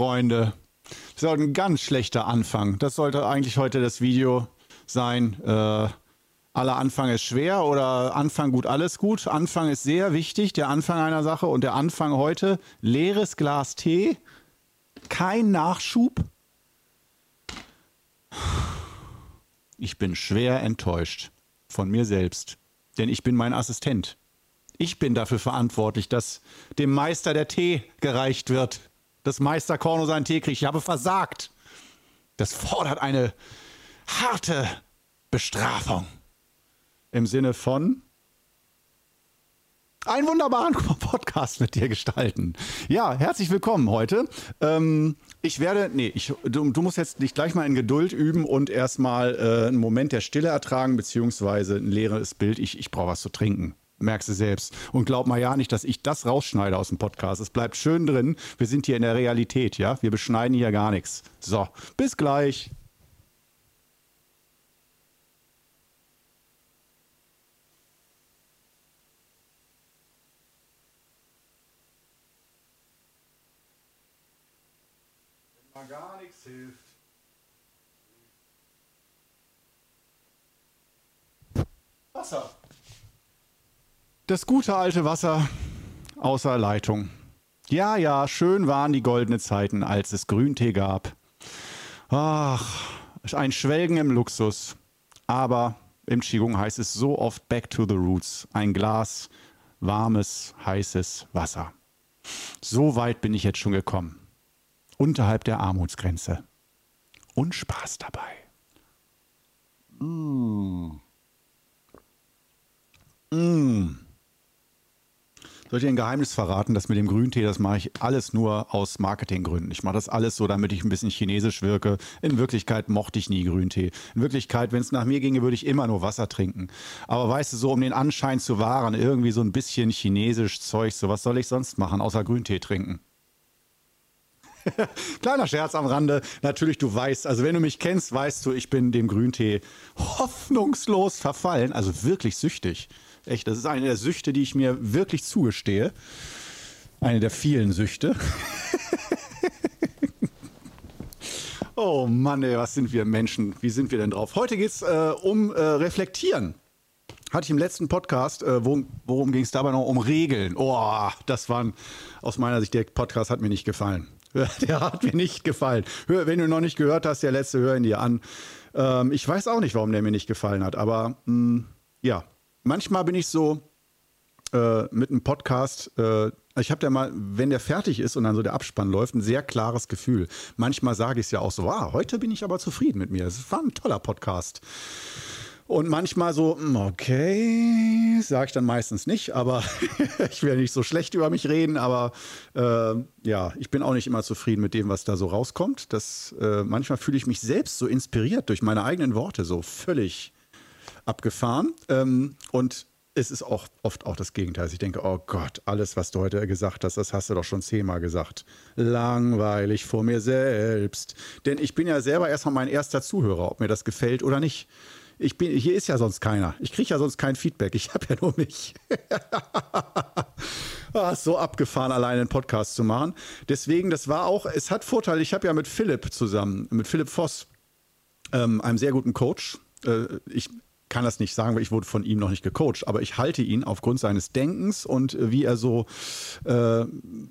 Freunde. Das ist ein ganz schlechter Anfang. Das sollte eigentlich heute das Video sein. Äh, aller Anfang ist schwer oder Anfang gut, alles gut. Anfang ist sehr wichtig, der Anfang einer Sache. Und der Anfang heute, leeres Glas Tee, kein Nachschub. Ich bin schwer enttäuscht von mir selbst, denn ich bin mein Assistent. Ich bin dafür verantwortlich, dass dem Meister der Tee gereicht wird, dass Meister Korno seinen Tee kriegt. Ich habe versagt. Das fordert eine harte Bestrafung im Sinne von einen wunderbaren Podcast mit dir gestalten. Ja, herzlich willkommen heute. Ähm, ich werde, nee, ich, du, du, musst jetzt dich gleich mal in Geduld üben und erstmal äh, einen Moment der Stille ertragen, beziehungsweise ein leeres Bild. Ich, ich brauche was zu trinken. Merkst du selbst. Und glaub mal ja nicht, dass ich das rausschneide aus dem Podcast. Es bleibt schön drin. Wir sind hier in der Realität, ja? Wir beschneiden hier gar nichts. So, bis gleich. hilft. Wasser. Das gute alte Wasser außer Leitung. Ja, ja, schön waren die goldenen Zeiten, als es Grüntee gab. Ach, ein Schwelgen im Luxus. Aber im Qigong heißt es so oft Back to the Roots. Ein Glas warmes, heißes Wasser. So weit bin ich jetzt schon gekommen unterhalb der Armutsgrenze. Und Spaß dabei. Mmh. Mmh. Soll ich dir ein Geheimnis verraten? Das mit dem Grüntee, das mache ich alles nur aus Marketinggründen. Ich mache das alles so, damit ich ein bisschen chinesisch wirke. In Wirklichkeit mochte ich nie Grüntee. In Wirklichkeit, wenn es nach mir ginge, würde ich immer nur Wasser trinken. Aber weißt du, so um den Anschein zu wahren, irgendwie so ein bisschen chinesisch Zeug, so was soll ich sonst machen, außer Grüntee trinken? Kleiner Scherz am Rande. Natürlich, du weißt, also wenn du mich kennst, weißt du, ich bin dem Grüntee hoffnungslos verfallen. Also wirklich süchtig. Echt, das ist eine der Süchte, die ich mir wirklich zugestehe. Eine der vielen Süchte. oh Mann, ey, was sind wir Menschen? Wie sind wir denn drauf? Heute geht es äh, um äh, Reflektieren. Hatte ich im letzten Podcast, äh, worum, worum ging es dabei noch? Um Regeln. Oh, das waren aus meiner Sicht, der Podcast hat mir nicht gefallen. Der hat mir nicht gefallen. Hör, wenn du noch nicht gehört hast, der letzte, hör ihn dir an. Ähm, ich weiß auch nicht, warum der mir nicht gefallen hat, aber mh, mm, ja, manchmal bin ich so äh, mit einem Podcast. Äh, ich habe ja mal, wenn der fertig ist und dann so der Abspann läuft, ein sehr klares Gefühl. Manchmal sage ich es ja auch so, ah, heute bin ich aber zufrieden mit mir. Es war ein toller Podcast. Und manchmal so, hm, okay, sage ich dann meistens nicht, aber ich will nicht so schlecht über mich reden, aber äh, ja, ich bin auch nicht immer zufrieden mit dem, was da so rauskommt. Das, äh, manchmal fühle ich mich selbst so inspiriert durch meine eigenen Worte, so völlig abgefahren. Ähm, und es ist auch oft auch das Gegenteil. Ich denke, oh Gott, alles, was du heute gesagt hast, das hast du doch schon zehnmal gesagt. Langweilig vor mir selbst. Denn ich bin ja selber erstmal mein erster Zuhörer, ob mir das gefällt oder nicht ich bin, hier ist ja sonst keiner. Ich kriege ja sonst kein Feedback. Ich habe ja nur mich. ah, so abgefahren, alleine einen Podcast zu machen. Deswegen, das war auch, es hat Vorteile. Ich habe ja mit Philipp zusammen, mit Philipp Voss, ähm, einem sehr guten Coach. Äh, ich kann das nicht sagen, weil ich wurde von ihm noch nicht gecoacht, aber ich halte ihn aufgrund seines Denkens und äh, wie er so äh,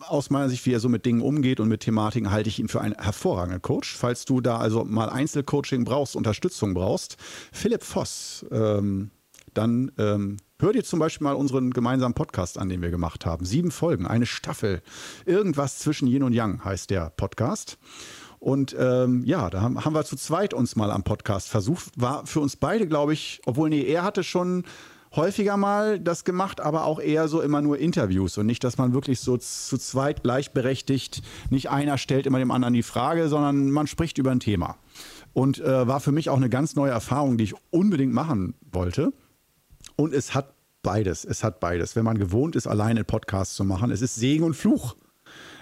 aus meiner Sicht, wie er so mit Dingen umgeht und mit Thematiken, halte ich ihn für einen hervorragenden Coach. Falls du da also mal Einzelcoaching brauchst, Unterstützung brauchst, Philipp Voss, ähm, dann ähm, hör dir zum Beispiel mal unseren gemeinsamen Podcast an, den wir gemacht haben. Sieben Folgen, eine Staffel. Irgendwas zwischen Yin und Yang heißt der Podcast. Und ähm, ja, da haben, haben wir zu zweit uns mal am Podcast versucht. War für uns beide, glaube ich, obwohl, nee, er hatte schon häufiger mal das gemacht, aber auch eher so immer nur Interviews und nicht, dass man wirklich so zu zweit gleichberechtigt, nicht einer stellt immer dem anderen die Frage, sondern man spricht über ein Thema. Und äh, war für mich auch eine ganz neue Erfahrung, die ich unbedingt machen wollte. Und es hat beides. Es hat beides. Wenn man gewohnt ist, alleine Podcasts zu machen, es ist Segen und Fluch.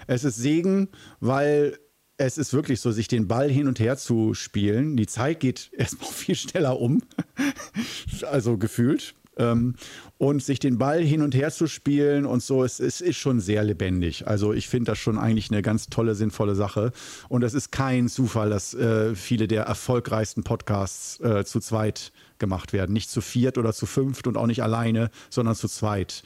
Es ist Segen, weil es ist wirklich so, sich den Ball hin und her zu spielen. Die Zeit geht erstmal viel schneller um, also gefühlt. Ähm, und sich den Ball hin und her zu spielen und so, es, es ist schon sehr lebendig. Also ich finde das schon eigentlich eine ganz tolle, sinnvolle Sache. Und es ist kein Zufall, dass äh, viele der erfolgreichsten Podcasts äh, zu zweit gemacht werden. Nicht zu viert oder zu fünft und auch nicht alleine, sondern zu zweit.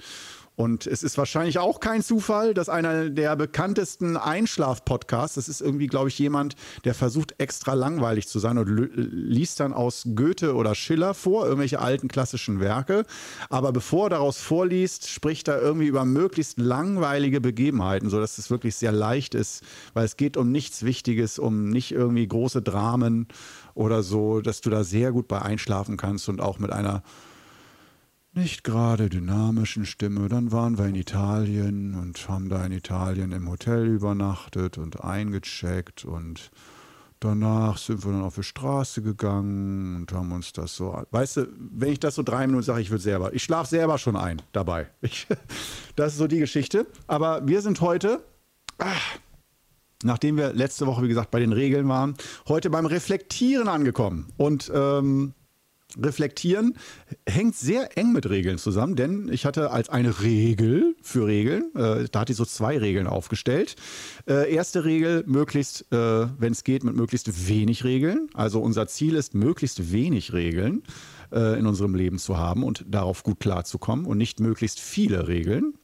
Und es ist wahrscheinlich auch kein Zufall, dass einer der bekanntesten Einschlaf-Podcasts, das ist irgendwie, glaube ich, jemand, der versucht extra langweilig zu sein und liest dann aus Goethe oder Schiller vor, irgendwelche alten klassischen Werke. Aber bevor er daraus vorliest, spricht er irgendwie über möglichst langweilige Begebenheiten, sodass es wirklich sehr leicht ist, weil es geht um nichts Wichtiges, um nicht irgendwie große Dramen oder so, dass du da sehr gut bei einschlafen kannst und auch mit einer nicht gerade dynamischen Stimme. Dann waren wir in Italien und haben da in Italien im Hotel übernachtet und eingecheckt und danach sind wir dann auf die Straße gegangen und haben uns das so. Weißt du, wenn ich das so drei Minuten sage, ich will selber. Ich schlafe selber schon ein dabei. Ich, das ist so die Geschichte. Aber wir sind heute. Ach, nachdem wir letzte Woche, wie gesagt, bei den Regeln waren, heute beim Reflektieren angekommen. Und ähm, Reflektieren hängt sehr eng mit Regeln zusammen, denn ich hatte als eine Regel für Regeln, äh, da hatte ich so zwei Regeln aufgestellt. Äh, erste Regel, möglichst, äh, wenn es geht, mit möglichst wenig Regeln. Also unser Ziel ist, möglichst wenig Regeln äh, in unserem Leben zu haben und darauf gut klarzukommen und nicht möglichst viele Regeln.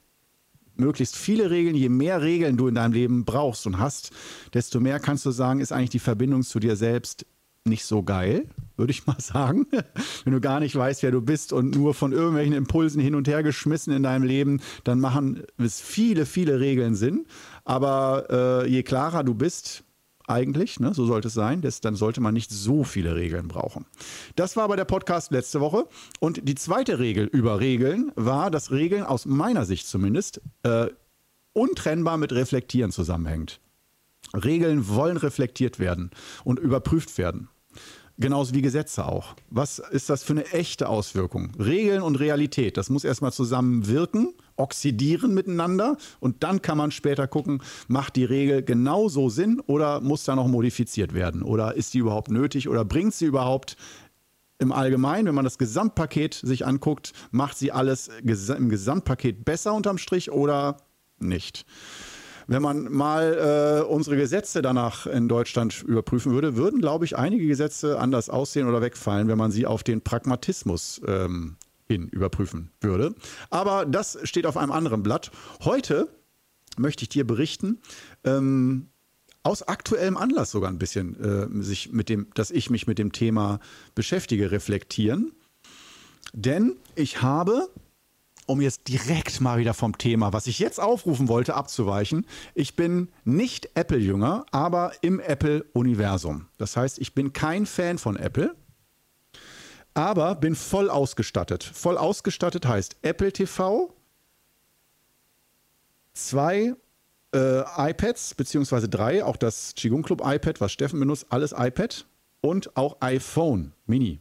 Möglichst viele Regeln, je mehr Regeln du in deinem Leben brauchst und hast, desto mehr kannst du sagen, ist eigentlich die Verbindung zu dir selbst nicht so geil, würde ich mal sagen. Wenn du gar nicht weißt, wer du bist und nur von irgendwelchen Impulsen hin und her geschmissen in deinem Leben, dann machen es viele, viele Regeln Sinn. Aber äh, je klarer du bist, eigentlich, ne, so sollte es sein, das, dann sollte man nicht so viele Regeln brauchen. Das war aber der Podcast letzte Woche. Und die zweite Regel über Regeln war, dass Regeln aus meiner Sicht zumindest äh, untrennbar mit Reflektieren zusammenhängt. Regeln wollen reflektiert werden und überprüft werden. Genauso wie Gesetze auch. Was ist das für eine echte Auswirkung? Regeln und Realität, das muss erstmal zusammen wirken, oxidieren miteinander und dann kann man später gucken, macht die Regel genauso Sinn oder muss da noch modifiziert werden? Oder ist die überhaupt nötig oder bringt sie überhaupt im Allgemeinen, wenn man das Gesamtpaket sich anguckt, macht sie alles im Gesamtpaket besser unterm Strich oder nicht? Wenn man mal äh, unsere Gesetze danach in Deutschland überprüfen würde, würden, glaube ich, einige Gesetze anders aussehen oder wegfallen, wenn man sie auf den Pragmatismus ähm, hin überprüfen würde. Aber das steht auf einem anderen Blatt. Heute möchte ich dir berichten, ähm, aus aktuellem Anlass sogar ein bisschen, äh, sich mit dem, dass ich mich mit dem Thema beschäftige, reflektieren. Denn ich habe um jetzt direkt mal wieder vom Thema, was ich jetzt aufrufen wollte, abzuweichen. Ich bin nicht Apple-Jünger, aber im Apple-Universum. Das heißt, ich bin kein Fan von Apple, aber bin voll ausgestattet. Voll ausgestattet heißt Apple TV, zwei äh, iPads, beziehungsweise drei, auch das Qigong Club iPad, was Steffen benutzt, alles iPad und auch iPhone Mini.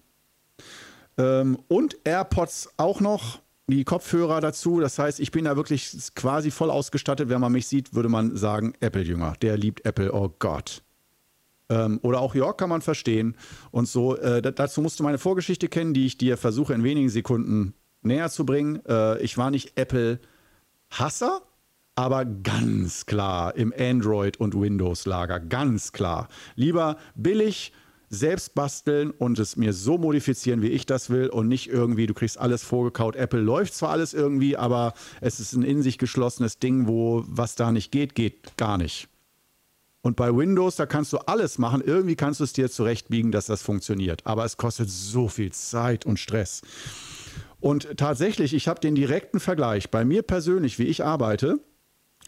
Ähm, und AirPods auch noch die Kopfhörer dazu. Das heißt, ich bin da wirklich quasi voll ausgestattet. Wenn man mich sieht, würde man sagen, Apple-Jünger. Der liebt Apple, oh Gott. Ähm, oder auch York kann man verstehen. Und so, äh, dazu musst du meine Vorgeschichte kennen, die ich dir versuche in wenigen Sekunden näher zu bringen. Äh, ich war nicht Apple-Hasser, aber ganz klar im Android- und Windows-Lager. Ganz klar. Lieber billig selbst basteln und es mir so modifizieren, wie ich das will und nicht irgendwie, du kriegst alles vorgekaut. Apple läuft zwar alles irgendwie, aber es ist ein in sich geschlossenes Ding, wo was da nicht geht, geht gar nicht. Und bei Windows, da kannst du alles machen. Irgendwie kannst du es dir zurechtbiegen, dass das funktioniert. Aber es kostet so viel Zeit und Stress. Und tatsächlich, ich habe den direkten Vergleich. Bei mir persönlich, wie ich arbeite,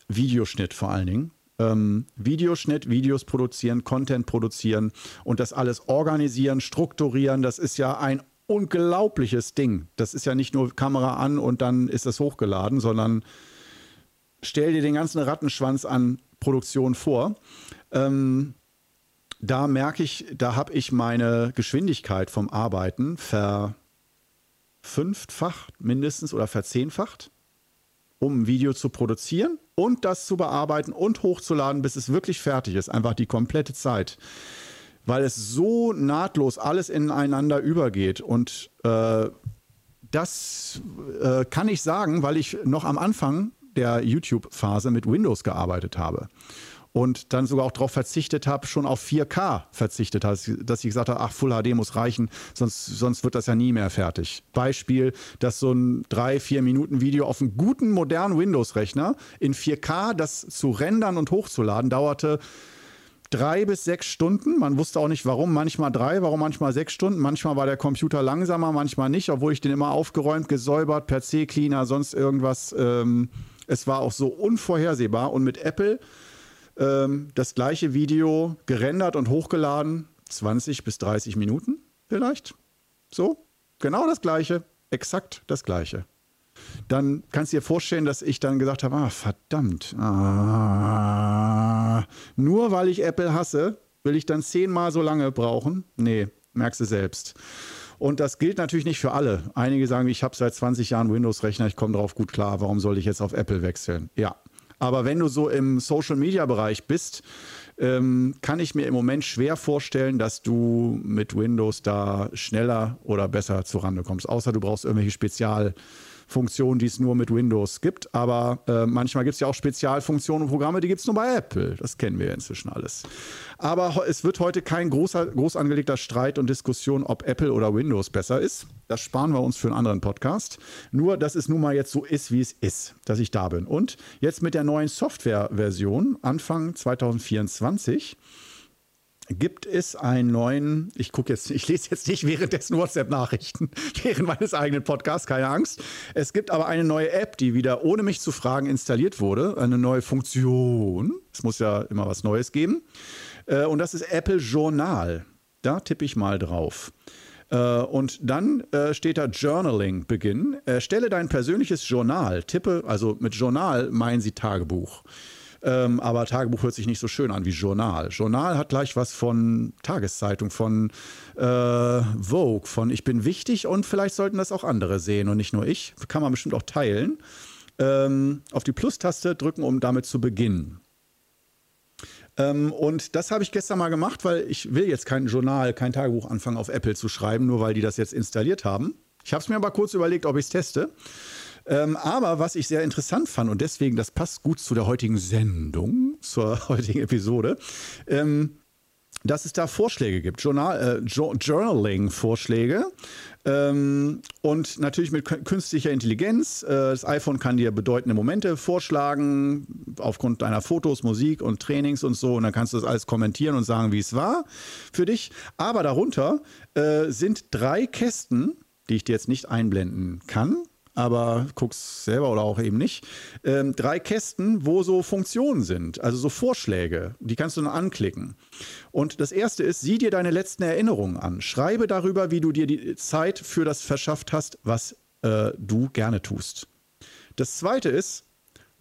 Videoschnitt vor allen Dingen, ähm, Videoschnitt, Videos produzieren, Content produzieren und das alles organisieren, strukturieren, das ist ja ein unglaubliches Ding. Das ist ja nicht nur Kamera an und dann ist das hochgeladen, sondern stell dir den ganzen Rattenschwanz an Produktion vor. Ähm, da merke ich, da habe ich meine Geschwindigkeit vom Arbeiten verfünffacht mindestens oder verzehnfacht um ein Video zu produzieren und das zu bearbeiten und hochzuladen, bis es wirklich fertig ist. Einfach die komplette Zeit. Weil es so nahtlos alles ineinander übergeht und äh, das äh, kann ich sagen, weil ich noch am Anfang der YouTube-Phase mit Windows gearbeitet habe und dann sogar auch darauf verzichtet habe, schon auf 4K verzichtet habe, dass ich gesagt habe, ach, Full HD muss reichen, sonst, sonst wird das ja nie mehr fertig. Beispiel, dass so ein 3, 4 Minuten Video auf einem guten, modernen Windows-Rechner in 4K, das zu rendern und hochzuladen, dauerte drei bis sechs Stunden. Man wusste auch nicht warum. Manchmal drei, warum manchmal sechs Stunden. Manchmal war der Computer langsamer, manchmal nicht, obwohl ich den immer aufgeräumt, gesäubert, per C-Cleaner, sonst irgendwas. Ähm, es war auch so unvorhersehbar. Und mit Apple ähm, das gleiche Video gerendert und hochgeladen, 20 bis 30 Minuten vielleicht. So, genau das gleiche, exakt das gleiche. Dann kannst du dir vorstellen, dass ich dann gesagt habe, ah, verdammt, ah, nur weil ich Apple hasse, will ich dann zehnmal so lange brauchen? Nee, merkst du selbst. Und das gilt natürlich nicht für alle. Einige sagen, ich habe seit 20 Jahren Windows-Rechner, ich komme darauf gut klar, warum soll ich jetzt auf Apple wechseln? Ja, aber wenn du so im Social-Media-Bereich bist, ähm, kann ich mir im Moment schwer vorstellen, dass du mit Windows da schneller oder besser zurande kommst. Außer du brauchst irgendwelche Spezial- Funktionen, die es nur mit Windows gibt. Aber äh, manchmal gibt es ja auch Spezialfunktionen und Programme, die gibt es nur bei Apple. Das kennen wir ja inzwischen alles. Aber es wird heute kein großer, groß angelegter Streit und Diskussion, ob Apple oder Windows besser ist. Das sparen wir uns für einen anderen Podcast. Nur, dass es nun mal jetzt so ist, wie es ist, dass ich da bin. Und jetzt mit der neuen Softwareversion Anfang 2024 gibt es einen neuen, ich gucke jetzt, ich lese jetzt nicht währenddessen WhatsApp-Nachrichten, während meines eigenen Podcasts, keine Angst. Es gibt aber eine neue App, die wieder ohne mich zu fragen installiert wurde, eine neue Funktion. Es muss ja immer was Neues geben. Äh, und das ist Apple Journal. Da tippe ich mal drauf. Äh, und dann äh, steht da Journaling beginnen. Erstelle dein persönliches Journal. Tippe, also mit Journal meinen Sie Tagebuch. Ähm, aber Tagebuch hört sich nicht so schön an wie Journal. Journal hat gleich was von Tageszeitung, von äh, Vogue, von Ich bin wichtig und vielleicht sollten das auch andere sehen und nicht nur ich. Kann man bestimmt auch teilen. Ähm, auf die Plus-Taste drücken, um damit zu beginnen. Ähm, und das habe ich gestern mal gemacht, weil ich will jetzt kein Journal, kein Tagebuch anfangen auf Apple zu schreiben, nur weil die das jetzt installiert haben. Ich habe es mir aber kurz überlegt, ob ich es teste. Ähm, aber was ich sehr interessant fand und deswegen, das passt gut zu der heutigen Sendung, zur heutigen Episode, ähm, dass es da Vorschläge gibt, Journal, äh, Journaling-Vorschläge. Ähm, und natürlich mit künstlicher Intelligenz. Äh, das iPhone kann dir bedeutende Momente vorschlagen, aufgrund deiner Fotos, Musik und Trainings und so. Und dann kannst du das alles kommentieren und sagen, wie es war für dich. Aber darunter äh, sind drei Kästen, die ich dir jetzt nicht einblenden kann aber guck's selber oder auch eben nicht. Ähm, drei Kästen, wo so Funktionen sind, also so Vorschläge, die kannst du dann anklicken. Und das erste ist, sieh dir deine letzten Erinnerungen an. Schreibe darüber, wie du dir die Zeit für das verschafft hast, was äh, du gerne tust. Das zweite ist,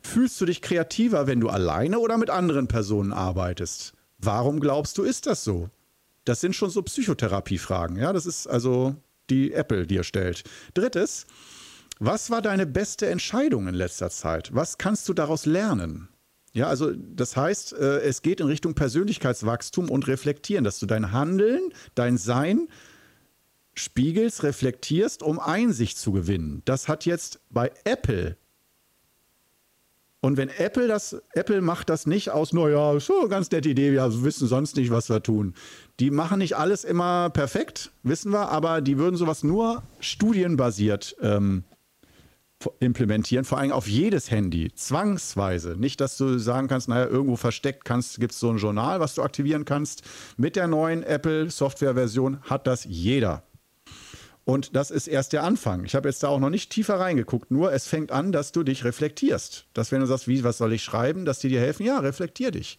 fühlst du dich kreativer, wenn du alleine oder mit anderen Personen arbeitest? Warum glaubst du, ist das so? Das sind schon so Psychotherapiefragen. Ja, das ist also die Apple dir stellt. Drittes, was war deine beste Entscheidung in letzter Zeit? Was kannst du daraus lernen? Ja, also das heißt, äh, es geht in Richtung Persönlichkeitswachstum und Reflektieren, dass du dein Handeln, dein Sein spiegelst, reflektierst, um Einsicht zu gewinnen. Das hat jetzt bei Apple und wenn Apple das, Apple macht das nicht aus, naja, so ganz nette Idee, wir wissen sonst nicht, was wir tun. Die machen nicht alles immer perfekt, wissen wir, aber die würden sowas nur studienbasiert ähm, implementieren, vor allem auf jedes Handy, zwangsweise. Nicht, dass du sagen kannst, naja, irgendwo versteckt gibt es so ein Journal, was du aktivieren kannst. Mit der neuen Apple-Software-Version hat das jeder. Und das ist erst der Anfang. Ich habe jetzt da auch noch nicht tiefer reingeguckt, nur es fängt an, dass du dich reflektierst. Dass wenn du sagst, wie, was soll ich schreiben, dass die dir helfen, ja, reflektier dich.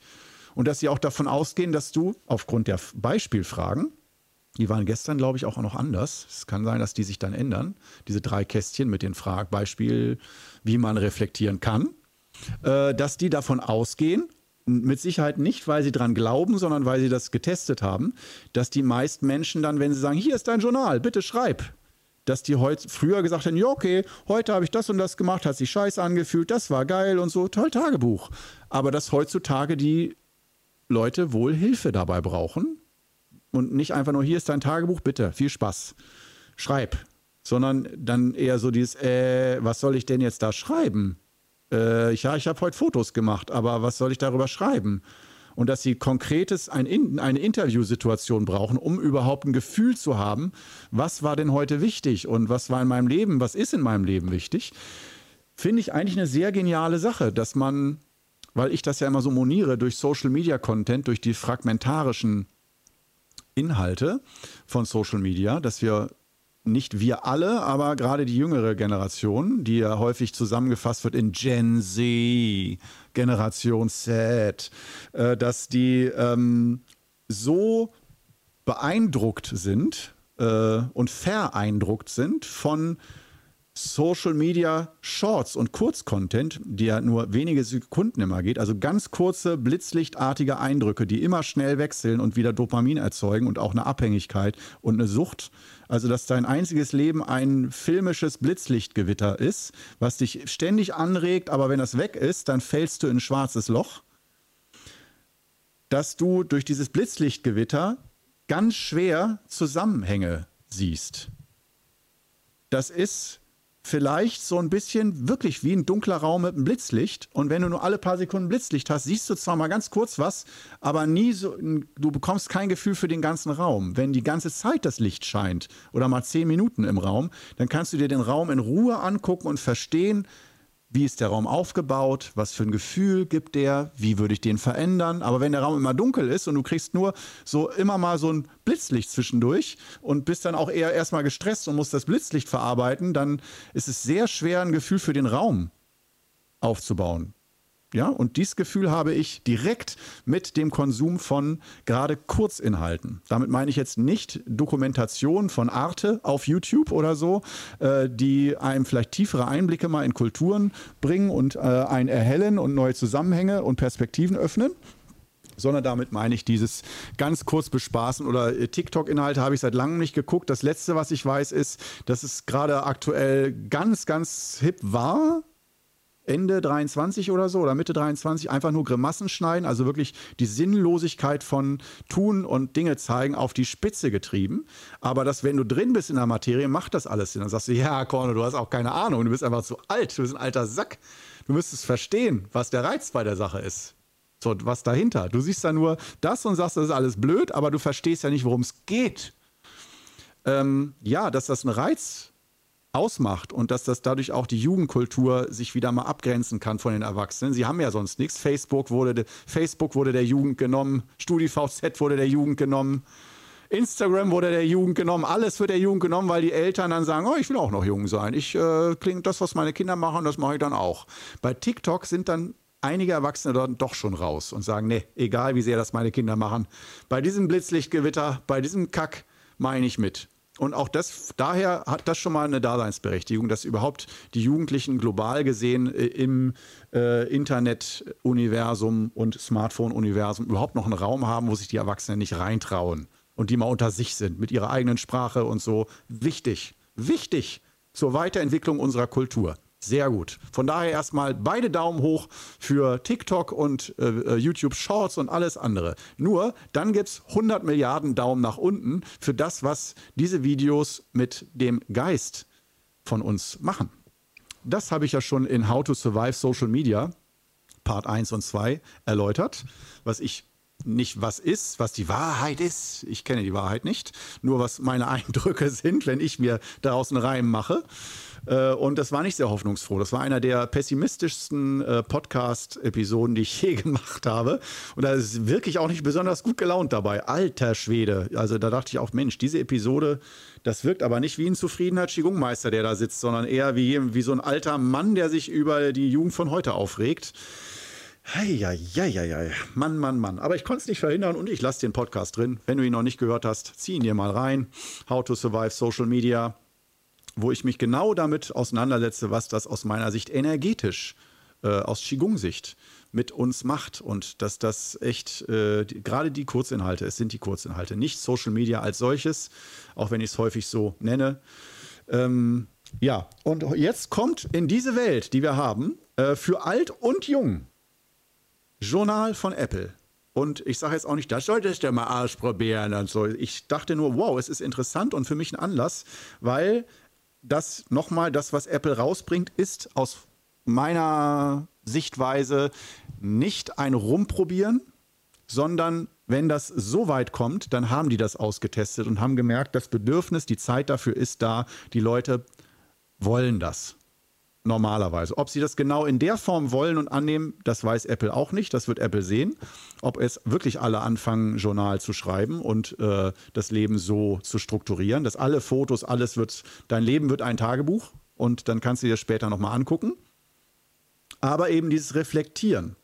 Und dass sie auch davon ausgehen, dass du aufgrund der Beispielfragen die waren gestern, glaube ich, auch noch anders. Es kann sein, dass die sich dann ändern. Diese drei Kästchen mit den Fragbeispiel, wie man reflektieren kann. Äh, dass die davon ausgehen, mit Sicherheit nicht, weil sie dran glauben, sondern weil sie das getestet haben, dass die meisten Menschen dann, wenn sie sagen, hier ist dein Journal, bitte schreib, dass die heute früher gesagt haben, ja, okay, heute habe ich das und das gemacht, hat sich scheiße angefühlt, das war geil und so, toll Tagebuch. Aber dass heutzutage die Leute wohl Hilfe dabei brauchen, und nicht einfach nur, hier ist dein Tagebuch, bitte, viel Spaß. Schreib. sondern dann eher so dieses, äh, was soll ich denn jetzt da schreiben? Äh, ja, ich habe heute Fotos gemacht, aber was soll ich darüber schreiben? Und dass sie konkretes, ein, eine Interviewsituation brauchen, um überhaupt ein Gefühl zu haben, was war denn heute wichtig und was war in meinem Leben, was ist in meinem Leben wichtig, finde ich eigentlich eine sehr geniale Sache, dass man, weil ich das ja immer so moniere, durch Social Media Content, durch die fragmentarischen Inhalte von Social Media, dass wir nicht wir alle, aber gerade die jüngere Generation, die ja häufig zusammengefasst wird in Gen Z, Generation Z, äh, dass die ähm, so beeindruckt sind äh, und vereindruckt sind von Social Media Shorts und Kurzcontent, die ja nur wenige Sekunden immer geht, also ganz kurze, blitzlichtartige Eindrücke, die immer schnell wechseln und wieder Dopamin erzeugen und auch eine Abhängigkeit und eine Sucht. Also, dass dein einziges Leben ein filmisches Blitzlichtgewitter ist, was dich ständig anregt, aber wenn das weg ist, dann fällst du in ein schwarzes Loch. Dass du durch dieses Blitzlichtgewitter ganz schwer Zusammenhänge siehst. Das ist vielleicht so ein bisschen wirklich wie ein dunkler Raum mit einem Blitzlicht. Und wenn du nur alle paar Sekunden Blitzlicht hast, siehst du zwar mal ganz kurz was, aber nie so, du bekommst kein Gefühl für den ganzen Raum. Wenn die ganze Zeit das Licht scheint oder mal zehn Minuten im Raum, dann kannst du dir den Raum in Ruhe angucken und verstehen, wie ist der Raum aufgebaut, was für ein Gefühl gibt der, wie würde ich den verändern. Aber wenn der Raum immer dunkel ist und du kriegst nur so immer mal so ein Blitzlicht zwischendurch und bist dann auch eher erstmal gestresst und musst das Blitzlicht verarbeiten, dann ist es sehr schwer, ein Gefühl für den Raum aufzubauen. Ja, und dieses Gefühl habe ich direkt mit dem Konsum von gerade Kurzinhalten. Damit meine ich jetzt nicht Dokumentation von Arte auf YouTube oder so, äh, die einem vielleicht tiefere Einblicke mal in Kulturen bringen und äh, ein erhellen und neue Zusammenhänge und Perspektiven öffnen sondern damit meine ich dieses ganz kurz bespaßen oder äh, TikTok-Inhalte habe ich seit langem nicht geguckt. Das letzte, was ich weiß, ist, dass es gerade aktuell ganz, ganz hip war, Ende 23 oder so oder Mitte 23 einfach nur Grimassen schneiden, also wirklich die Sinnlosigkeit von Tun und Dinge zeigen auf die Spitze getrieben. Aber dass, wenn du drin bist in der Materie, macht das alles Sinn. Dann sagst du, ja, Korno, du hast auch keine Ahnung, du bist einfach zu alt, du bist ein alter Sack. Du müsstest verstehen, was der Reiz bei der Sache ist. So, was dahinter. Du siehst da nur das und sagst, das ist alles blöd, aber du verstehst ja nicht, worum es geht. Ähm, ja, dass das ein Reiz ausmacht und dass das dadurch auch die Jugendkultur sich wieder mal abgrenzen kann von den Erwachsenen. Sie haben ja sonst nichts. Facebook wurde, Facebook wurde der Jugend genommen, StudiVZ wurde der Jugend genommen, Instagram wurde der Jugend genommen, alles wird der Jugend genommen, weil die Eltern dann sagen, oh, ich will auch noch jung sein. Ich äh, klingt das, was meine Kinder machen, das mache ich dann auch. Bei TikTok sind dann einige Erwachsene dort doch schon raus und sagen, nee, egal wie sehr das meine Kinder machen, bei diesem Blitzlichtgewitter, bei diesem Kack meine ich mit. Und auch das, daher hat das schon mal eine Daseinsberechtigung, dass überhaupt die Jugendlichen global gesehen äh, im äh, Internet-Universum und Smartphone-Universum überhaupt noch einen Raum haben, wo sich die Erwachsenen nicht reintrauen und die mal unter sich sind, mit ihrer eigenen Sprache und so. Wichtig, wichtig zur Weiterentwicklung unserer Kultur. Sehr gut. Von daher erstmal beide Daumen hoch für TikTok und äh, äh YouTube Shorts und alles andere. Nur dann gibt es 100 Milliarden Daumen nach unten für das, was diese Videos mit dem Geist von uns machen. Das habe ich ja schon in How to Survive Social Media Part 1 und 2 erläutert, was ich nicht was ist, was die Wahrheit ist. Ich kenne die Wahrheit nicht, nur was meine Eindrücke sind, wenn ich mir daraus einen Reim mache. Äh, und das war nicht sehr hoffnungsfroh. Das war einer der pessimistischsten äh, Podcast-Episoden, die ich je gemacht habe. Und da ist wirklich auch nicht besonders gut gelaunt dabei. Alter Schwede. Also da dachte ich auch, Mensch, diese Episode, das wirkt aber nicht wie ein zufriedener Qigong-Meister, der da sitzt, sondern eher wie, wie so ein alter Mann, der sich über die Jugend von heute aufregt. Heieieiei. Mann, Mann, Mann. Aber ich konnte es nicht verhindern und ich lasse den Podcast drin. Wenn du ihn noch nicht gehört hast, zieh ihn dir mal rein. How to Survive Social Media wo ich mich genau damit auseinandersetze, was das aus meiner Sicht energetisch, äh, aus Qigong-Sicht mit uns macht und dass das echt äh, die, gerade die Kurzinhalte, es sind die Kurzinhalte, nicht Social Media als solches, auch wenn ich es häufig so nenne. Ähm, ja, und jetzt kommt in diese Welt, die wir haben, äh, für alt und jung, Journal von Apple. Und ich sage jetzt auch nicht, das solltest du mal ausprobieren und so. Ich dachte nur, wow, es ist interessant und für mich ein Anlass, weil das nochmal, das, was Apple rausbringt, ist aus meiner Sichtweise nicht ein Rumprobieren, sondern wenn das so weit kommt, dann haben die das ausgetestet und haben gemerkt, das Bedürfnis, die Zeit dafür ist da, die Leute wollen das. Normalerweise. Ob sie das genau in der Form wollen und annehmen, das weiß Apple auch nicht. Das wird Apple sehen. Ob es wirklich alle anfangen, Journal zu schreiben und äh, das Leben so zu strukturieren, dass alle Fotos, alles wird, dein Leben wird ein Tagebuch und dann kannst du dir später nochmal angucken. Aber eben dieses Reflektieren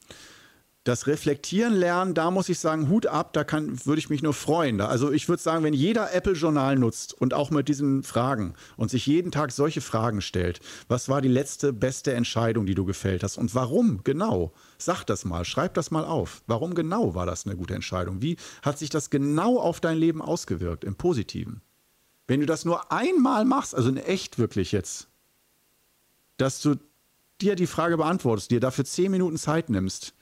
das Reflektieren lernen, da muss ich sagen, Hut ab, da kann, würde ich mich nur freuen. Also ich würde sagen, wenn jeder Apple-Journal nutzt und auch mit diesen Fragen und sich jeden Tag solche Fragen stellt, was war die letzte beste Entscheidung, die du gefällt hast und warum genau? Sag das mal, schreib das mal auf. Warum genau war das eine gute Entscheidung? Wie hat sich das genau auf dein Leben ausgewirkt, im Positiven? Wenn du das nur einmal machst, also in echt wirklich jetzt, dass du dir die Frage beantwortest, dir dafür zehn Minuten Zeit nimmst,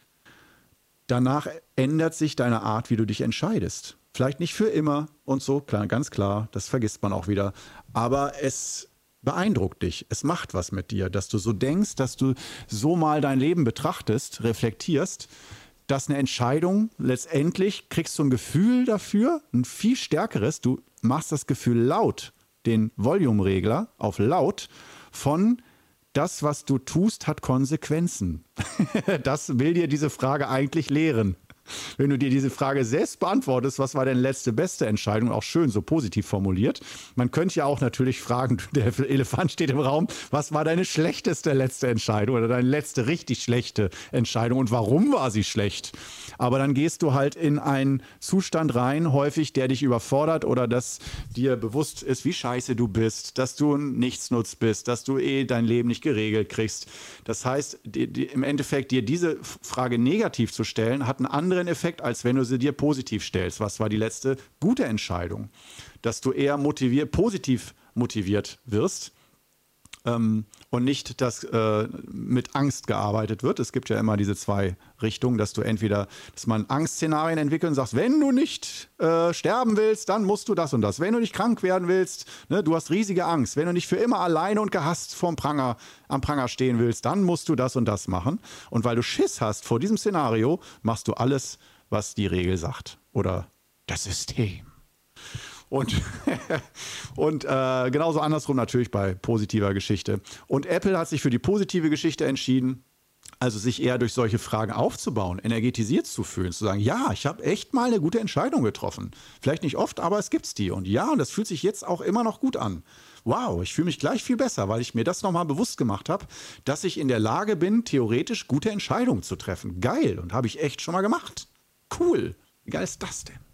danach ändert sich deine Art, wie du dich entscheidest. Vielleicht nicht für immer und so, klar, ganz klar, das vergisst man auch wieder. Aber es beeindruckt dich, es macht was mit dir, dass du so denkst, dass du so mal dein Leben betrachtest, reflektierst, dass eine Entscheidung letztendlich kriegst du ein Gefühl dafür, ein viel stärkeres. Du machst das Gefühl laut, den Volume-Regler auf laut von das, was du tust, hat Konsequenzen. das will dir diese Frage eigentlich lehren. Wenn du dir diese Frage selbst beantwortest, was war denn letzte beste Entscheidung, auch schön so positiv formuliert. Man könnte ja auch natürlich fragen, der Elefant steht im Raum, was war deine schlechteste letzte Entscheidung oder deine letzte richtig schlechte Entscheidung und warum war sie schlecht? Aber dann gehst du halt in einen Zustand rein, häufig, der dich überfordert oder dass dir bewusst ist, wie scheiße du bist, dass du nichtsnutz bist, dass du eh dein Leben nicht geregelt kriegst. Das heißt, die, die, im Endeffekt dir diese Frage negativ zu stellen, hat einen anderen Effekt, als wenn du sie dir positiv stellst. Was war die letzte gute Entscheidung? Dass du eher motiviert, positiv motiviert wirst ähm, und nicht, dass äh, mit Angst gearbeitet wird. Es gibt ja immer diese zwei Richtungen, dass du entweder, dass man Angstszenarien entwickelt und sagst, wenn du nicht äh, sterben willst, dann musst du das und das. Wenn du nicht krank werden willst, ne, du hast riesige Angst. Wenn du nicht für immer alleine und gehasst vorm Pranger, am Pranger stehen willst, dann musst du das und das machen. Und weil du Schiss hast vor diesem Szenario, machst du alles, was die Regel sagt oder das System. Und, und äh, genauso andersrum natürlich bei positiver Geschichte. Und Apple hat sich für die positive Geschichte entschieden, also sich eher durch solche Fragen aufzubauen, energetisiert zu fühlen, zu sagen, ja, ich habe echt mal eine gute Entscheidung getroffen. Vielleicht nicht oft, aber es gibt's die. Und ja, und das fühlt sich jetzt auch immer noch gut an. Wow, ich fühle mich gleich viel besser, weil ich mir das nochmal bewusst gemacht habe, dass ich in der Lage bin, theoretisch gute Entscheidungen zu treffen. Geil, und habe ich echt schon mal gemacht. Cool. Wie geil ist das denn?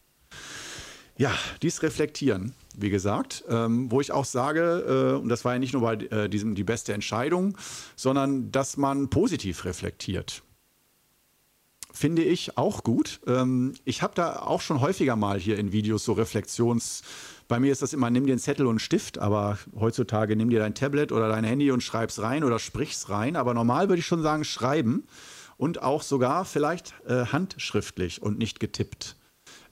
Ja, dies reflektieren, wie gesagt, ähm, wo ich auch sage, äh, und das war ja nicht nur bei äh, diesem die beste Entscheidung, sondern dass man positiv reflektiert. Finde ich auch gut. Ähm, ich habe da auch schon häufiger mal hier in Videos so Reflexions. Bei mir ist das immer, nimm dir einen Zettel und einen Stift, aber heutzutage nimm dir dein Tablet oder dein Handy und schreib's rein oder sprich's rein. Aber normal würde ich schon sagen, schreiben und auch sogar vielleicht äh, handschriftlich und nicht getippt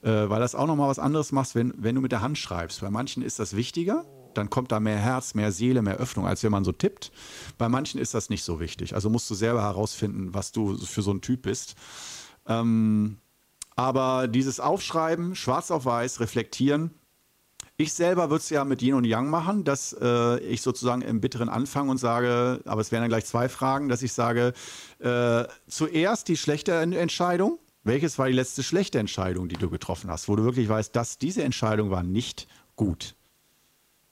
äh, weil das auch nochmal was anderes machst, wenn, wenn du mit der Hand schreibst. Bei manchen ist das wichtiger, dann kommt da mehr Herz, mehr Seele, mehr Öffnung, als wenn man so tippt. Bei manchen ist das nicht so wichtig. Also musst du selber herausfinden, was du für so ein Typ bist. Ähm, aber dieses Aufschreiben, schwarz auf weiß, reflektieren, ich selber würde es ja mit Yin und Yang machen, dass äh, ich sozusagen im bitteren anfange und sage, aber es wären dann gleich zwei Fragen, dass ich sage, äh, zuerst die schlechte Entscheidung, welches war die letzte schlechte Entscheidung, die du getroffen hast, wo du wirklich weißt, dass diese Entscheidung war nicht gut?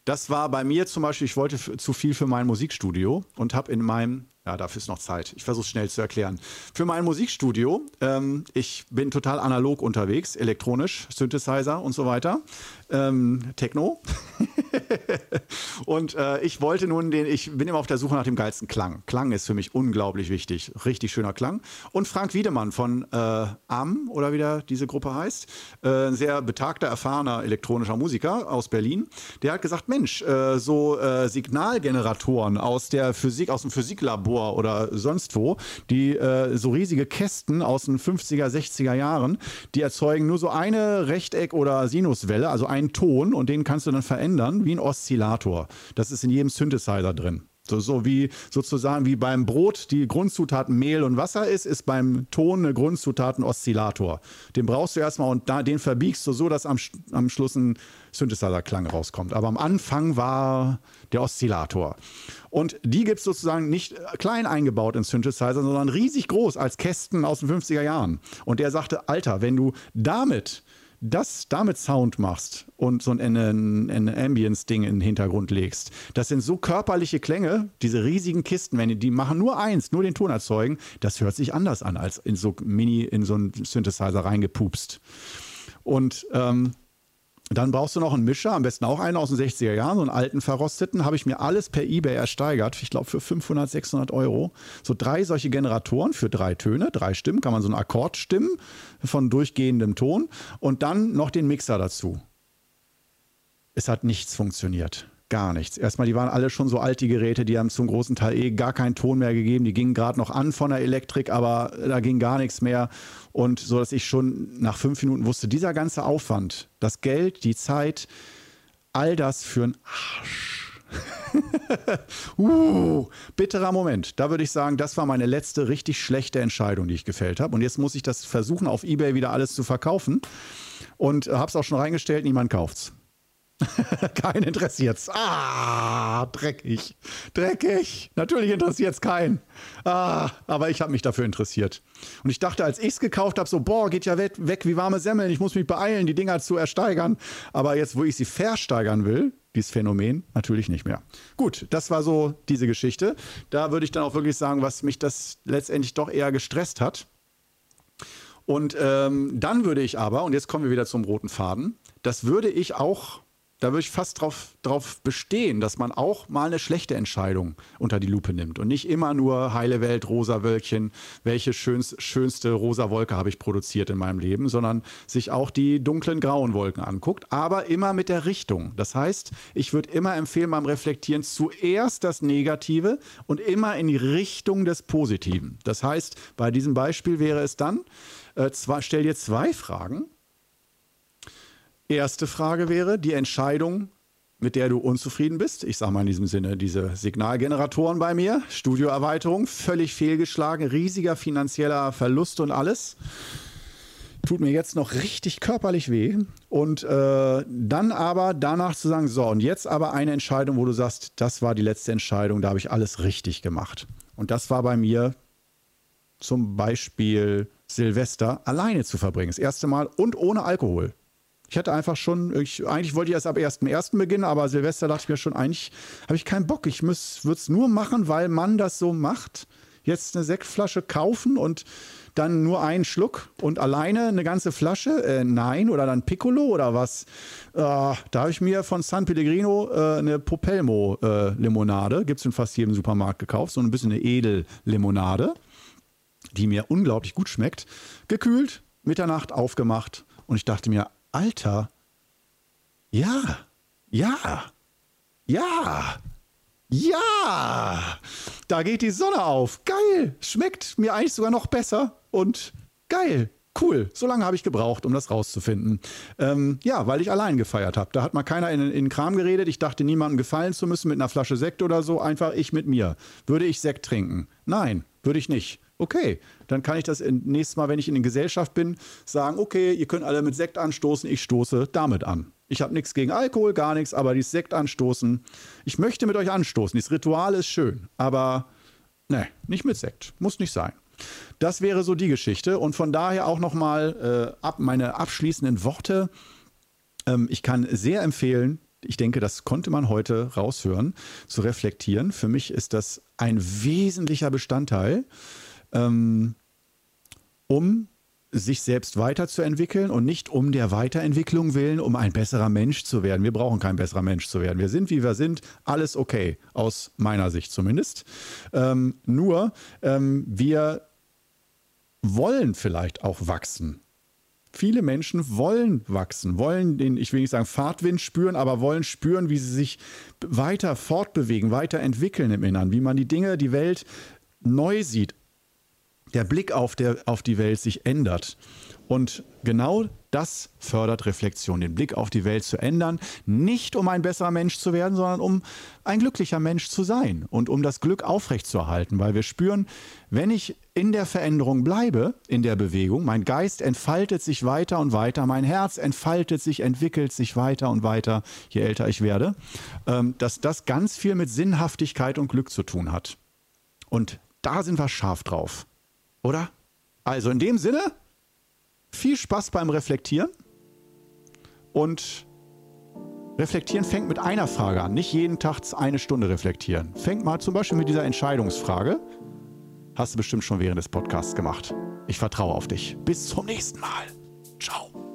Das war bei mir zum Beispiel, ich wollte zu viel für mein Musikstudio und habe in meinem ja, dafür ist noch Zeit. Ich versuche es schnell zu erklären. Für mein Musikstudio, ähm, ich bin total analog unterwegs, elektronisch, Synthesizer und so weiter, ähm, Techno. und äh, ich wollte nun den, ich bin immer auf der Suche nach dem geilsten Klang. Klang ist für mich unglaublich wichtig. Richtig schöner Klang. Und Frank Wiedemann von äh, AM oder wie der, diese Gruppe heißt, äh, ein sehr betagter, erfahrener elektronischer Musiker aus Berlin, der hat gesagt, Mensch, äh, so äh, Signalgeneratoren aus der Physik, aus dem Physiklabor Ecuador oder sonst wo, die äh, so riesige Kästen aus den 50er, 60er Jahren, die erzeugen nur so eine Rechteck- oder Sinuswelle, also einen Ton und den kannst du dann verändern wie ein Oszillator. Das ist in jedem Synthesizer drin. So, so wie sozusagen wie beim Brot die Grundzutat Mehl und Wasser ist, ist beim Ton eine Grundzutat ein Oszillator. Den brauchst du erstmal und da, den verbiegst du so, dass am, am Schluss ein Synthesizer-Klang rauskommt. Aber am Anfang war der Oszillator. Und die gibt es sozusagen nicht klein eingebaut in Synthesizer, sondern riesig groß als Kästen aus den 50er Jahren. Und der sagte, Alter, wenn du damit das damit Sound machst und so ein, ein, ein Ambience-Ding in den Hintergrund legst, das sind so körperliche Klänge, diese riesigen Kisten, wenn die, die machen nur eins, nur den Ton erzeugen, das hört sich anders an als in so Mini, in so einen Synthesizer reingepupst. Und ähm, dann brauchst du noch einen Mischer, am besten auch einen aus den 60er Jahren, so einen alten verrosteten. Habe ich mir alles per Ebay ersteigert, ich glaube für 500, 600 Euro. So drei solche Generatoren für drei Töne, drei Stimmen, kann man so einen Akkord stimmen von durchgehendem Ton und dann noch den Mixer dazu. Es hat nichts funktioniert gar nichts. Erstmal, die waren alle schon so alt, die Geräte, die haben zum großen Teil eh gar keinen Ton mehr gegeben. Die gingen gerade noch an von der Elektrik, aber da ging gar nichts mehr. Und so, dass ich schon nach fünf Minuten wusste, dieser ganze Aufwand, das Geld, die Zeit, all das für einen Arsch. uh, bitterer Moment. Da würde ich sagen, das war meine letzte richtig schlechte Entscheidung, die ich gefällt habe. Und jetzt muss ich das versuchen, auf Ebay wieder alles zu verkaufen. Und habe es auch schon reingestellt, niemand kauft's. Kein interessiert's. Ah, dreckig. Dreckig. Natürlich interessiert's keinen. Ah, aber ich habe mich dafür interessiert. Und ich dachte, als ich's gekauft habe, so, boah, geht ja weg, weg wie warme Semmeln. Ich muss mich beeilen, die Dinger zu ersteigern. Aber jetzt, wo ich sie versteigern will, dieses Phänomen, natürlich nicht mehr. Gut, das war so diese Geschichte. Da würde ich dann auch wirklich sagen, was mich das letztendlich doch eher gestresst hat. Und ähm, dann würde ich aber, und jetzt kommen wir wieder zum roten Faden, das würde ich auch da würde ich fast drauf, drauf bestehen, dass man auch mal eine schlechte Entscheidung unter die Lupe nimmt und nicht immer nur heile Welt, rosa Wölkchen, welche schönst, schönste rosa Wolke habe ich produziert in meinem Leben, sondern sich auch die dunklen grauen Wolken anguckt, aber immer mit der Richtung. Das heißt, ich würde immer empfehlen beim Reflektieren zuerst das Negative und immer in die Richtung des Positiven. Das heißt, bei diesem Beispiel wäre es dann, äh, zwar, stell dir zwei Fragen Erste Frage wäre die Entscheidung, mit der du unzufrieden bist. Ich sage mal in diesem Sinne, diese Signalgeneratoren bei mir, Studioerweiterung, völlig fehlgeschlagen, riesiger finanzieller Verlust und alles. Tut mir jetzt noch richtig körperlich weh. Und äh, dann aber danach zu sagen, so, und jetzt aber eine Entscheidung, wo du sagst, das war die letzte Entscheidung, da habe ich alles richtig gemacht. Und das war bei mir zum Beispiel Silvester alleine zu verbringen. Das erste Mal und ohne Alkohol. Ich hatte einfach schon, ich, eigentlich wollte ich erst ab 1.1. beginnen, aber Silvester dachte ich mir schon, eigentlich habe ich keinen Bock. Ich würde es nur machen, weil man das so macht. Jetzt eine Sektflasche kaufen und dann nur einen Schluck und alleine eine ganze Flasche? Äh, nein, oder dann Piccolo oder was? Äh, da habe ich mir von San Pellegrino äh, eine Popelmo-Limonade, äh, gibt es in fast jedem Supermarkt gekauft, so ein bisschen eine Edellimonade, die mir unglaublich gut schmeckt. Gekühlt, Mitternacht aufgemacht und ich dachte mir, Alter, ja, ja, ja, ja, da geht die Sonne auf. Geil, schmeckt mir eigentlich sogar noch besser und geil. Cool, so lange habe ich gebraucht, um das rauszufinden. Ähm, ja, weil ich allein gefeiert habe. Da hat mal keiner in, in den Kram geredet. Ich dachte, niemandem gefallen zu müssen mit einer Flasche Sekt oder so. Einfach ich mit mir. Würde ich Sekt trinken? Nein, würde ich nicht. Okay, dann kann ich das nächstes Mal, wenn ich in der Gesellschaft bin, sagen, okay, ihr könnt alle mit Sekt anstoßen, ich stoße damit an. Ich habe nichts gegen Alkohol, gar nichts, aber dieses Sekt anstoßen, ich möchte mit euch anstoßen. Dieses Ritual ist schön, aber ne, nicht mit Sekt, muss nicht sein. Das wäre so die Geschichte und von daher auch nochmal äh, ab meine abschließenden Worte. Ähm, ich kann sehr empfehlen, ich denke, das konnte man heute raushören, zu reflektieren. Für mich ist das ein wesentlicher Bestandteil ähm, um sich selbst weiterzuentwickeln und nicht um der Weiterentwicklung willen, um ein besserer Mensch zu werden. Wir brauchen kein besserer Mensch zu werden. Wir sind, wie wir sind, alles okay, aus meiner Sicht zumindest. Ähm, nur, ähm, wir wollen vielleicht auch wachsen. Viele Menschen wollen wachsen, wollen den, ich will nicht sagen Fahrtwind spüren, aber wollen spüren, wie sie sich weiter fortbewegen, weiterentwickeln im Innern, wie man die Dinge, die Welt neu sieht, der Blick auf, der, auf die Welt sich ändert. Und genau das fördert Reflexion, den Blick auf die Welt zu ändern. Nicht um ein besserer Mensch zu werden, sondern um ein glücklicher Mensch zu sein und um das Glück aufrechtzuerhalten. Weil wir spüren, wenn ich in der Veränderung bleibe, in der Bewegung, mein Geist entfaltet sich weiter und weiter, mein Herz entfaltet sich, entwickelt sich weiter und weiter, je älter ich werde, ähm, dass das ganz viel mit Sinnhaftigkeit und Glück zu tun hat. Und da sind wir scharf drauf. Oder? Also in dem Sinne, viel Spaß beim Reflektieren. Und reflektieren fängt mit einer Frage an. Nicht jeden Tag eine Stunde reflektieren. Fängt mal zum Beispiel mit dieser Entscheidungsfrage. Hast du bestimmt schon während des Podcasts gemacht. Ich vertraue auf dich. Bis zum nächsten Mal. Ciao.